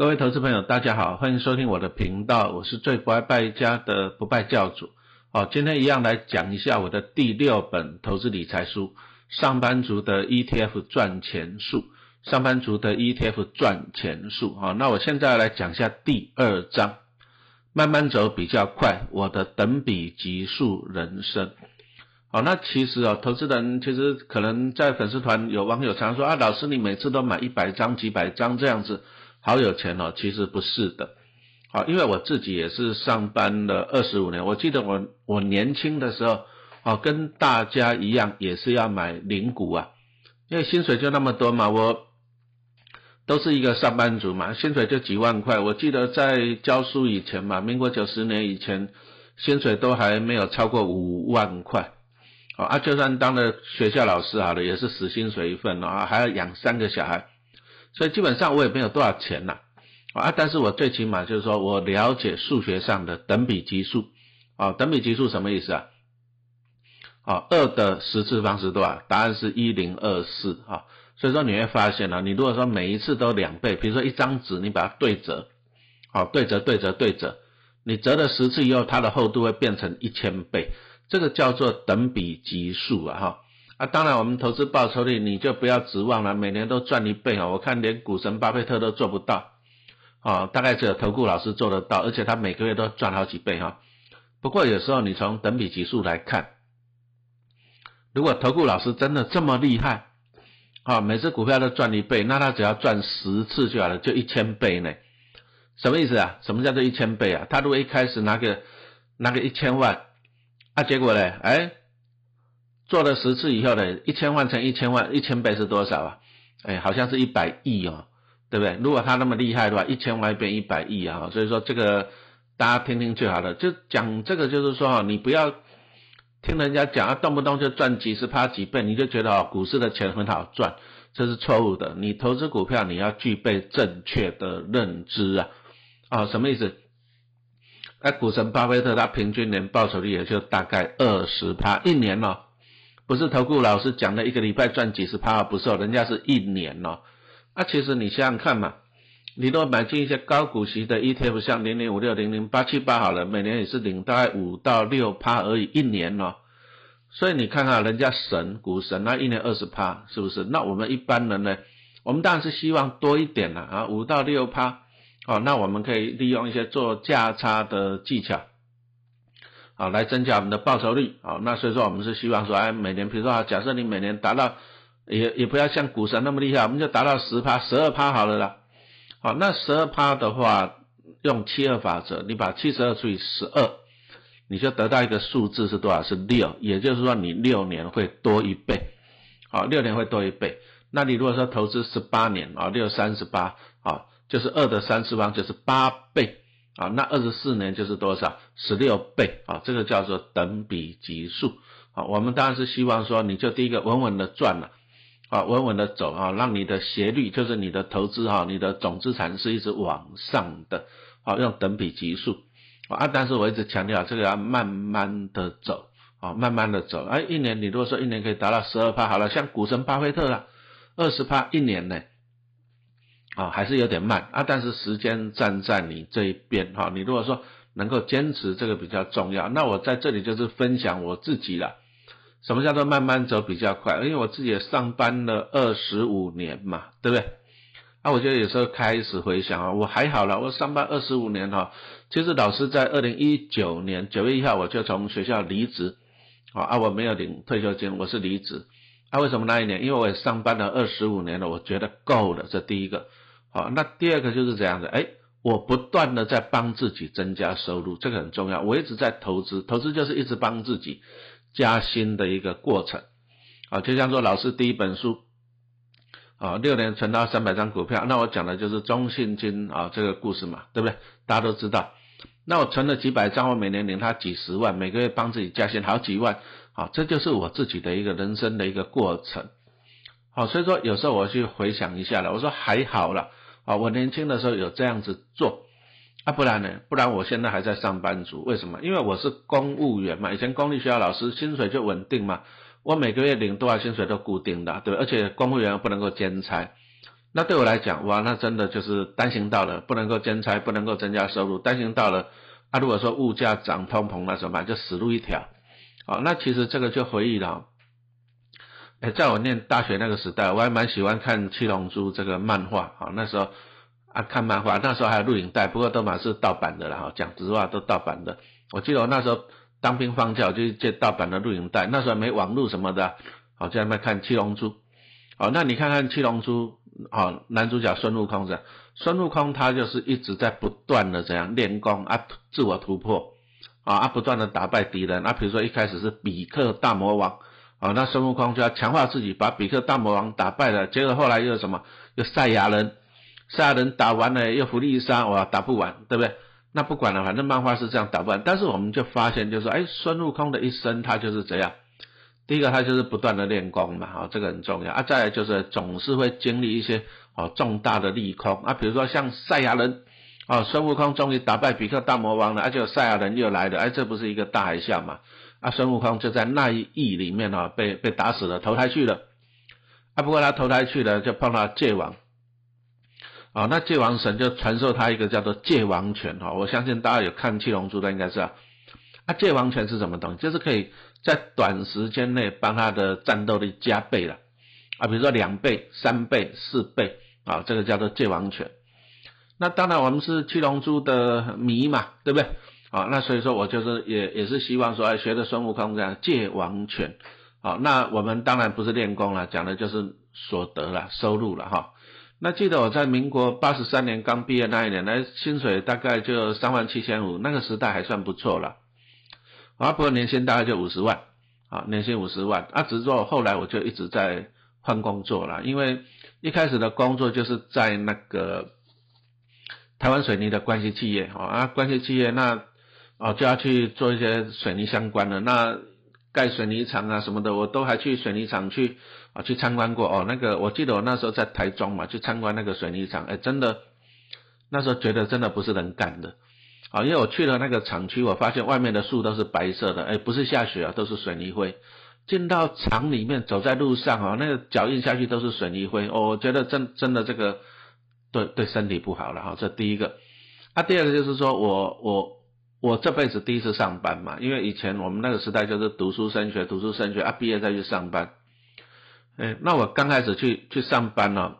各位投资朋友，大家好，欢迎收听我的频道，我是最不爱败家的不败教主。好，今天一样来讲一下我的第六本投资理财书《上班族的 ETF 赚钱术》。上班族的 ETF 赚钱术。好，那我现在来讲一下第二章，慢慢走比较快，我的等比级数人生。好，那其实哦，投资人其实可能在粉丝团有网友常说啊，老师你每次都买一百张、几百张这样子，好有钱哦。其实不是的。好，因为我自己也是上班了二十五年，我记得我我年轻的时候，哦，跟大家一样也是要买零股啊，因为薪水就那么多嘛，我都是一个上班族嘛，薪水就几万块。我记得在教书以前嘛，民国九十年以前，薪水都还没有超过五万块，啊，就算当了学校老师好了，也是死薪水一份啊，还要养三个小孩，所以基本上我也没有多少钱呐。啊，但是我最起码就是说我了解数学上的等比级数，啊，等比级数什么意思啊？啊，二的十次方是多少？答案是一零二四，啊，所以说你会发现呢，你如果说每一次都两倍，比如说一张纸你把它对折，好，对折对折对折，你折了十次以后，它的厚度会变成一千倍，这个叫做等比级数啊，哈，啊，当然我们投资报酬率你就不要指望了，每年都赚一倍啊，我看连股神巴菲特都做不到。啊，大概只有投顾老师做得到，而且他每个月都赚好几倍哈。不过有时候你从等比级数来看，如果投顾老师真的这么厉害，啊，每只股票都赚一倍，那他只要赚十次就好了，就一千倍呢？什么意思啊？什么叫做一千倍啊？他如果一开始拿个拿个一千万，啊，结果呢，哎，做了十次以后呢，一千万乘一千万，一千倍是多少啊？哎，好像是一百亿哦。对不对？如果他那么厉害的话，一千万变一百亿啊！所以说这个大家听听就好了。就讲这个，就是说啊，你不要听人家讲啊，动不动就赚几十趴几倍，你就觉得哦，股市的钱很好赚，这是错误的。你投资股票，你要具备正确的认知啊！啊，什么意思？那股神巴菲特他平均年报酬率也就大概二十趴一年哦，不是投顾老师讲的一个礼拜赚几十趴，不是哦，人家是一年哦。那其实你想想看嘛，你都买进一些高股息的 ETF，像零零五六、零零八七八好了，每年也是领大概五到六趴而已，一年哦。所以你看看人家神股神，那一年二十趴，是不是？那我们一般人呢，我们当然是希望多一点了啊，五到六趴。哦，那我们可以利用一些做价差的技巧，啊来增加我们的报酬率。好，那所以说我们是希望说，哎，每年比如说啊，假设你每年达到。也也不要像股神那么厉害，我们就达到十趴、十二趴好了啦。好，那十二趴的话，用七二法则，你把七十二除以十二，你就得到一个数字是多少？是六，也就是说你六年会多一倍。好，六年会多一倍。那你如果说投资十八年啊，六三十八啊，就是二的三次方就是八倍啊，那二十四年就是多少？十六倍啊，这个叫做等比级数。啊，我们当然是希望说，你就第一个稳稳的赚了。啊，稳稳的走啊，让你的斜率就是你的投资哈，你的总资产是一直往上的，啊，用等比级数啊，但是我一直强调这个要慢慢的走啊，慢慢的走，哎，一年你如果说一年可以达到十二趴，好了，像股神巴菲特啦，二十趴一年呢，啊，还是有点慢啊，但是时间站在你这一边哈，你如果说能够坚持这个比较重要，那我在这里就是分享我自己了。什么叫做慢慢走比较快？因为我自己也上班了二十五年嘛，对不对？啊，我觉得有时候开始回想啊，我还好了，我上班二十五年哈，其实老师在二零一九年九月一号我就从学校离职，啊，我没有领退休金，我是离职。啊，为什么那一年？因为我也上班了二十五年了，我觉得够了，这第一个。好，那第二个就是这样的，哎，我不断的在帮自己增加收入，这个很重要。我一直在投资，投资就是一直帮自己。加薪的一个过程，啊，就像说老师第一本书，啊，六年存到三百张股票，那我讲的就是中信金啊这个故事嘛，对不对？大家都知道，那我存了几百张，我每年领他几十万，每个月帮自己加薪好几万，啊，这就是我自己的一个人生的一个过程，好，所以说有时候我去回想一下了，我说还好了，啊，我年轻的时候有这样子做。啊，不然呢？不然我现在还在上班族，为什么？因为我是公务员嘛，以前公立学校老师薪水就稳定嘛，我每个月领多少薪水都固定的，对而且公务员不能够兼差，那对我来讲，哇，那真的就是单行道了，不能够兼差，不能够增加收入。单行道了，啊，如果说物价涨通膨那怎么办？就死路一条。好，那其实这个就回忆了。哎，在我念大学那个时代，我还蛮喜欢看《七龙珠》这个漫画。好，那时候啊看漫画，那时候还有录影带，不过都满是盗版的了哈。讲实话，都盗版的。我记得我那时候当兵放假，我就借盗版的录影带。那时候没网络什么的，好在那看《七龙珠》。好，那你看看《七龙珠》。好，男主角孙悟空是孙悟空，他就是一直在不断的怎样练功啊，自我突破啊，啊，不断的打败敌人啊。比如说一开始是比克大魔王啊，那孙悟空就要强化自己，把比克大魔王打败了。结果后来又什么？又赛亚人，赛亚人打完了又弗利沙，哇，打不完，对不对？那不管了，反正漫画是这样打不完。但是我们就发现，就是说，哎，孙悟空的一生他就是这样。第一个，他就是不断的练功嘛，好，这个很重要啊。再来就是总是会经历一些哦重大的利空啊，比如说像赛亚人，哦，孙悟空终于打败比克大魔王了，而且赛亚人又来了，哎，这不是一个大海啸嘛？啊，孙悟空就在那一役里面哦，被被打死了，投胎去了。啊，不过他投胎去了，就碰到界王，啊，那界王神就传授他一个叫做界王拳哈，我相信大家有看七龙珠的应该是啊。啊，界王拳是什么东西？就是可以。在短时间内帮他的战斗力加倍了啊，比如说两倍、三倍、四倍啊，这个叫做界王拳。那当然我们是七龙珠的迷嘛，对不对？啊，那所以说我就是也也是希望说，哎，学的孙悟空这样借王权。好，那我们当然不是练功了，讲的就是所得了、收入了哈。那记得我在民国八十三年刚毕业那一年，那薪水大概就三万七千五，那个时代还算不错了。啊，不过年薪大概就五十万，啊，年薪五十万。啊，只是说后来我就一直在换工作了，因为一开始的工作就是在那个台湾水泥的关系企业，哦啊，关系企业那哦就要去做一些水泥相关的，那盖水泥厂啊什么的，我都还去水泥厂去啊去参观过。哦，那个我记得我那时候在台中嘛，去参观那个水泥厂，哎，真的那时候觉得真的不是人干的。啊，因为我去了那个厂区，我发现外面的树都是白色的，哎，不是下雪啊，都是水泥灰。进到厂里面，走在路上啊，那个脚印下去都是水泥灰，我觉得真真的这个对对身体不好了哈。这第一个，啊，第二个就是说我我我这辈子第一次上班嘛，因为以前我们那个时代就是读书升学，读书升学啊，毕业再去上班。哎，那我刚开始去去上班呢。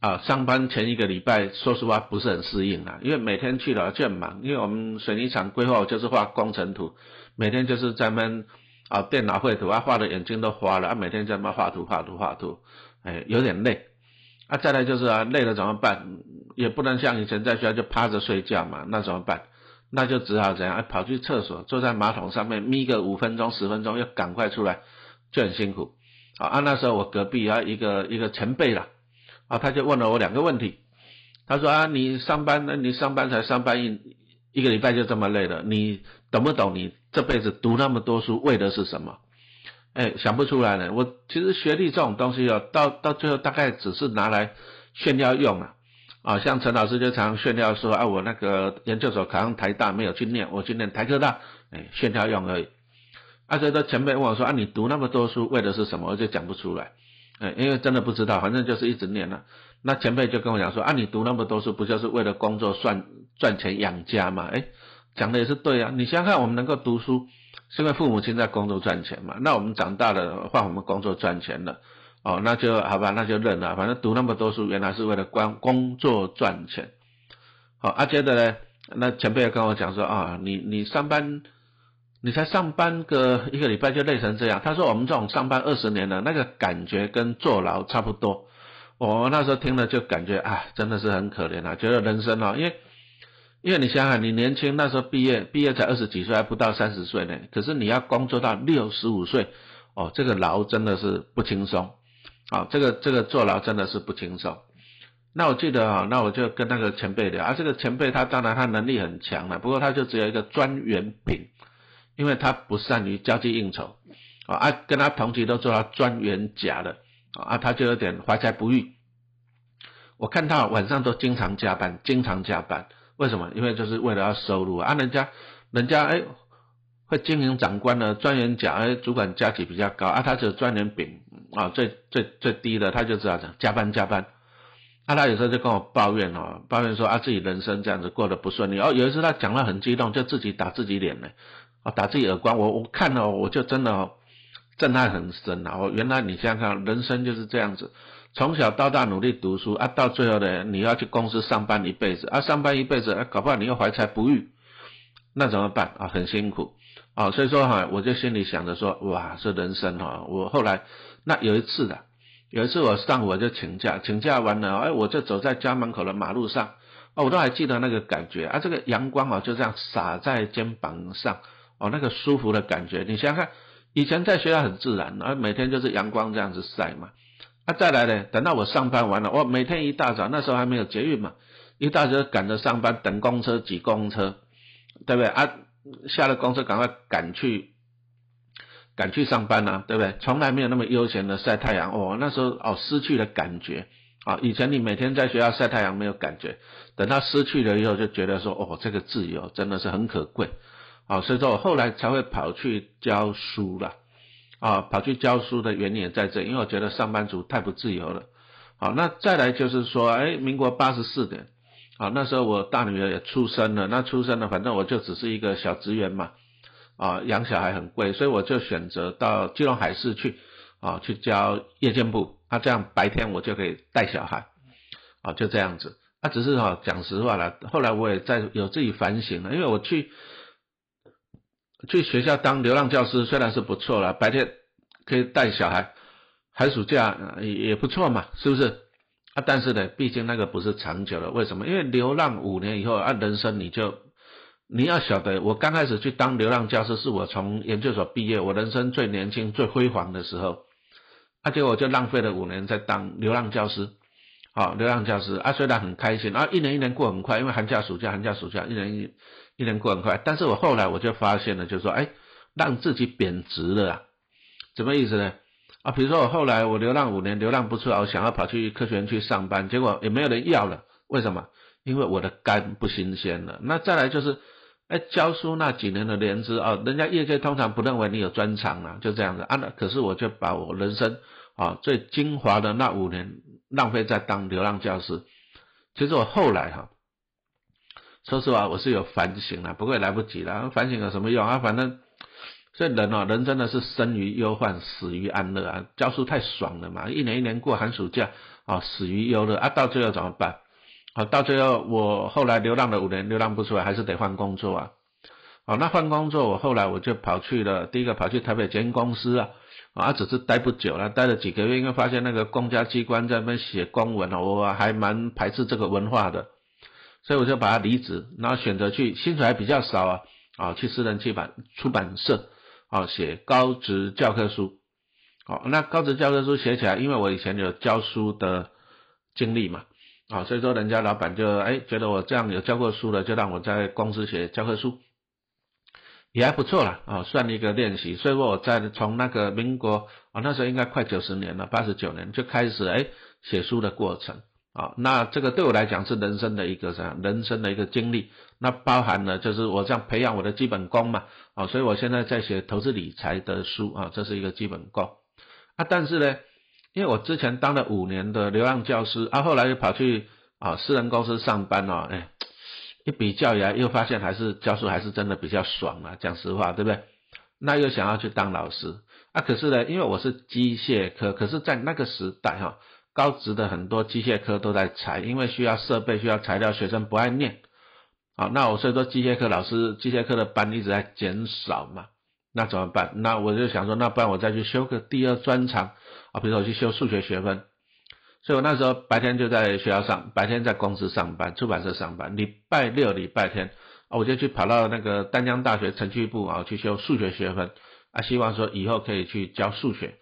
啊，上班前一个礼拜，说实话不是很适应啊，因为每天去了就很忙，因为我们水泥厂规划就是画工程图，每天就是在那啊电脑绘图啊，画的眼睛都花了啊，每天在那画图画图画图，哎，有点累。啊，再来就是啊，累了怎么办？也不能像以前在学校就趴着睡觉嘛，那怎么办？那就只好怎样？跑去厕所，坐在马桶上面眯个五分钟十分钟，又赶快出来，就很辛苦。啊，那时候我隔壁啊一个一个前辈了。啊，他就问了我两个问题，他说啊，你上班呢？你上班才上班一一个礼拜就这么累了，你懂不懂？你这辈子读那么多书为的是什么？哎，想不出来呢。我其实学历这种东西哦，到到最后大概只是拿来炫耀用了。啊，像陈老师就常炫耀说啊，我那个研究所考上台大没有去念，我去念台科大，哎，炫耀用而已。啊，所以说前辈问我说啊，你读那么多书为的是什么？我就讲不出来。哎，因为真的不知道，反正就是一直念了。那前辈就跟我讲说，啊，你读那么多书，不就是为了工作赚赚钱养家嘛？哎，讲的也是对啊。你想想看，我们能够读书，是因为父母亲在工作赚钱嘛？那我们长大了换我们工作赚钱了，哦，那就好吧，那就认了。反正读那么多书，原来是为了关工作赚钱。好，啊，接着呢，那前辈也跟我讲说，啊，你你上班。你才上班个一个礼拜就累成这样？他说我们这种上班二十年了，那个感觉跟坐牢差不多。我那时候听了就感觉啊，真的是很可怜啊，觉得人生哦，因为因为你想想，你年轻那时候毕业，毕业才二十几岁，还不到三十岁呢。可是你要工作到六十五岁，哦，这个牢真的是不轻松。啊，这个这个坐牢真的是不轻松。那我记得啊，那我就跟那个前辈聊啊，这个前辈他当然他能力很强了，不过他就只有一个专员品。因为他不善于交际应酬，啊啊，跟他同级都做到专员甲的，啊，他就有点怀才不遇。我看他晚上都经常加班，经常加班，为什么？因为就是为了要收入啊，人家，人家哎，会经营长官呢，专员甲，哎，主管加级比较高啊，他就专员丙啊，最最最低的，他就知道讲加班加班。啊，他有时候就跟我抱怨哦，抱怨说啊，自己人生这样子过得不顺利。哦，有一次他讲了很激动，就自己打自己脸呢，啊，打自己耳光。我我看了，我就真的哦震撼很深啊。哦，原来你想想看，人生就是这样子，从小到大努力读书啊，到最后呢，你要去公司上班一辈子啊，上班一辈子，啊，搞不好你又怀才不遇，那怎么办啊？很辛苦。啊，所以说哈，我就心里想着说，哇，这人生哈，我后来那有一次的，有一次我上午我就请假，请假完了，哎，我就走在家门口的马路上，哦，我都还记得那个感觉啊，这个阳光啊就这样洒在肩膀上，哦，那个舒服的感觉，你想想看，以前在学校很自然，啊，每天就是阳光这样子晒嘛，啊，再来呢，等到我上班完了，我每天一大早那时候还没有捷运嘛，一大早赶着上班，等公车挤公车，对不对啊？下了公车，赶快赶去，赶去上班啊，对不对？从来没有那么悠闲的晒太阳哦。那时候哦，失去了感觉啊。以前你每天在学校晒太阳没有感觉，等到失去了以后，就觉得说哦，这个自由真的是很可贵啊。所以说我后来才会跑去教书了啊。跑去教书的原因也在这，因为我觉得上班族太不自由了。好，那再来就是说，哎，民国八十四年。啊，那时候我大女儿也出生了，那出生了，反正我就只是一个小职员嘛，啊，养小孩很贵，所以我就选择到基隆海事去，啊，去教夜间部，啊，这样白天我就可以带小孩，啊，就这样子，啊，只是哈，讲实话了，后来我也在有自己反省了，因为我去去学校当流浪教师虽然是不错了，白天可以带小孩，寒暑假也也不错嘛，是不是？啊，但是呢，毕竟那个不是长久的，为什么？因为流浪五年以后，啊，人生你就你要晓得，我刚开始去当流浪教师，是我从研究所毕业，我人生最年轻、最辉煌的时候，啊，结果我就浪费了五年在当流浪教师，好，流浪教师啊，虽然很开心，啊，一年一年过很快，因为寒假、暑假、寒假、暑假，一年一年一年过很快，但是我后来我就发现了，就是说，哎，让自己贬值了，啊，什么意思呢？啊，比如说我后来我流浪五年，流浪不出来，我想要跑去科学园去上班，结果也没有人要了。为什么？因为我的肝不新鲜了。那再来就是，哎，教书那几年的年资啊，人家业界通常不认为你有专长啊，就这样子啊。那可是我就把我人生啊最精华的那五年浪费在当流浪教师。其实我后来哈，说实话我是有反省了，不过也来不及了。反省有什么用啊？反正。这人哦，人真的是生于忧患，死于安乐啊！教书太爽了嘛，一年一年过寒暑假啊，死于忧乐啊，到最后怎么办？好，到最后我后来流浪了五年，流浪不出来，还是得换工作啊。好，那换工作，我后来我就跑去了，第一个跑去台北捷运公司啊，啊，只是待不久了，待了几个月，因为发现那个公家机关在那边写公文哦，我还蛮排斥这个文化的，所以我就把他离职，然后选择去薪水还比较少啊，啊，去私人出版出版社。啊写高职教科书，好，那高职教科书写起来，因为我以前有教书的经历嘛，啊，所以说人家老板就哎觉得我这样有教过书的，就让我在公司写教科书，也还不错啦，啊，算一个练习。所以我在从那个民国啊那时候应该快九十年了，八十九年就开始哎写书的过程。啊，那这个对我来讲是人生的一个啥？人生的一个经历，那包含了就是我这样培养我的基本功嘛。啊，所以我现在在写投资理财的书啊，这是一个基本功。啊，但是呢，因为我之前当了五年的流浪教师，啊，后来又跑去啊私人公司上班哦，哎，一比较呀又发现还是教书还是真的比较爽啊，讲实话，对不对？那又想要去当老师，啊，可是呢，因为我是机械科，可是在那个时代哈。高职的很多机械科都在裁，因为需要设备、需要材料，学生不爱念。好，那我所以说机械科老师、机械科的班一直在减少嘛，那怎么办？那我就想说，那不然我再去修个第二专长啊，比如说我去修数学学分。所以我那时候白天就在学校上，白天在公司上班，出版社上班。礼拜六、礼拜天啊，我就去跑到那个丹江大学程序部啊去修数学学分啊，希望说以后可以去教数学。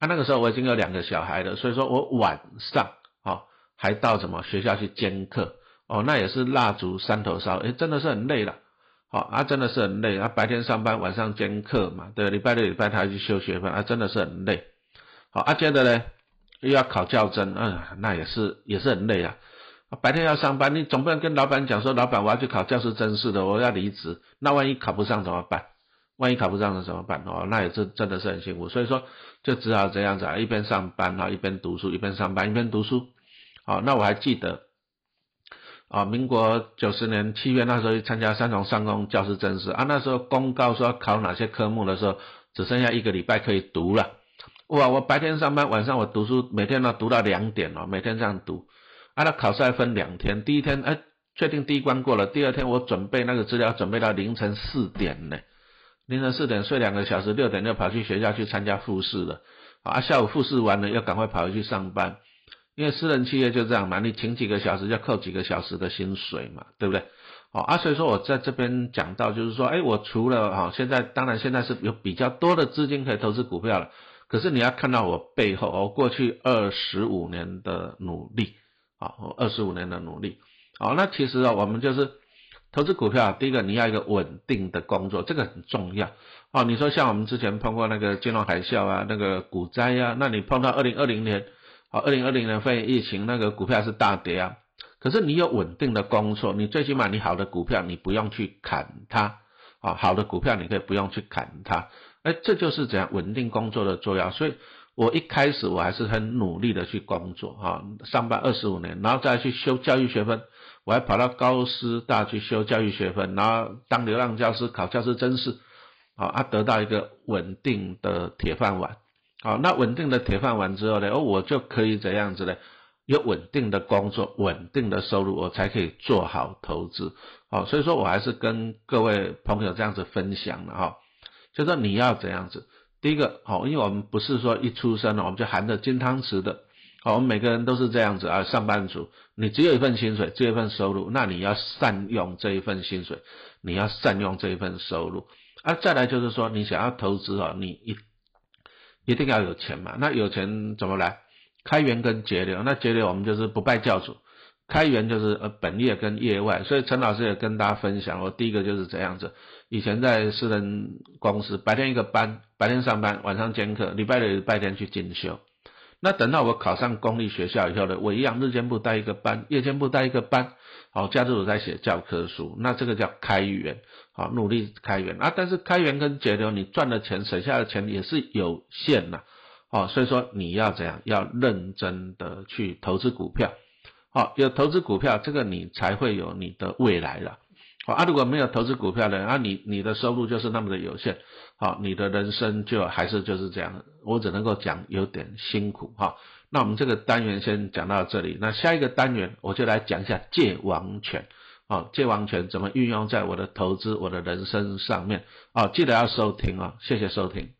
他那个时候我已经有两个小孩了，所以说我晚上哦还到什么学校去兼课哦，那也是蜡烛三头烧，哎，真的是很累了，好啊，真的是很累啊，白天上班，晚上兼课嘛，对，礼拜六礼拜他去修学分啊，真的是很累，好啊，接着呢又要考教甄，嗯，那也是也是很累啊，白天要上班，你总不能跟老板讲说，老板我要去考教师甄试的，我要离职，那万一考不上怎么办？万一考不上了怎么办？哦，那也是真的是很辛苦，所以说就只好这样子啊，一边上班啊，一边读书，一边上班一边读书。好，那我还记得，啊，民国九十年七月那时候去参加三重上工教师甄试啊，那时候公告说考哪些科目的时候，只剩下一个礼拜可以读了。哇，我白天上班，晚上我读书，每天呢读到两点哦，每天这样读。啊，那考试还分两天，第一天哎确定第一关过了，第二天我准备那个资料，准备到凌晨四点呢。凌晨四点睡两个小时，六点就跑去学校去参加复试了。啊，下午复试完了，要赶快跑回去上班，因为私人企业就这样嘛，你请几个小时就扣几个小时的薪水嘛，对不对？哦，啊，所以说我在这边讲到，就是说，哎，我除了哈，现在当然现在是有比较多的资金可以投资股票了，可是你要看到我背后，我过去二十五年的努力，啊，二十五年的努力，好，那其实啊，我们就是。投资股票，第一个你要一个稳定的工作，这个很重要哦。你说像我们之前碰过那个金融海啸啊，那个股灾啊，那你碰到二零二零年，哦，二零二零年肺炎疫情，那个股票是大跌啊。可是你有稳定的工作，你最起码你好的股票你不用去砍它，啊，好的股票你可以不用去砍它，哎，这就是怎样稳定工作的重要。所以我一开始我还是很努力的去工作，哈，上班二十五年，然后再去修教育学分。我还跑到高师大去修教育学分，然后当流浪教师考教师真试，好啊，得到一个稳定的铁饭碗，好，那稳定的铁饭碗之后呢，哦，我就可以怎样子呢？有稳定的工作，稳定的收入，我才可以做好投资，好，所以说我还是跟各位朋友这样子分享的哈，就说你要怎样子，第一个好，因为我们不是说一出生我们就含着金汤匙的。好，我们每个人都是这样子啊，上班族，你只有一份薪水，只有一份收入，那你要善用这一份薪水，你要善用这一份收入，啊，再来就是说，你想要投资啊，你一一定要有钱嘛，那有钱怎么来？开源跟节流，那节流我们就是不拜教主，开源就是呃本业跟业外，所以陈老师也跟大家分享，我第一个就是这样子，以前在私人公司，白天一个班，白天上班，晚上兼课，礼拜六礼拜天去进修。那等到我考上公立学校以后呢，我一样日间部带一个班，夜间部带一个班，好，假日我在写教科书，那这个叫开源，好，努力开源啊。但是开源跟节流，你赚的钱、省下的钱也是有限的，好，所以说你要怎样，要认真的去投资股票，好，有投资股票，这个你才会有你的未来了。啊，如果没有投资股票的啊，你你的收入就是那么的有限，好，你的人生就还是就是这样，我只能够讲有点辛苦哈。那我们这个单元先讲到这里，那下一个单元我就来讲一下借王权，啊，借王权怎么运用在我的投资、我的人生上面，啊，记得要收听啊，谢谢收听。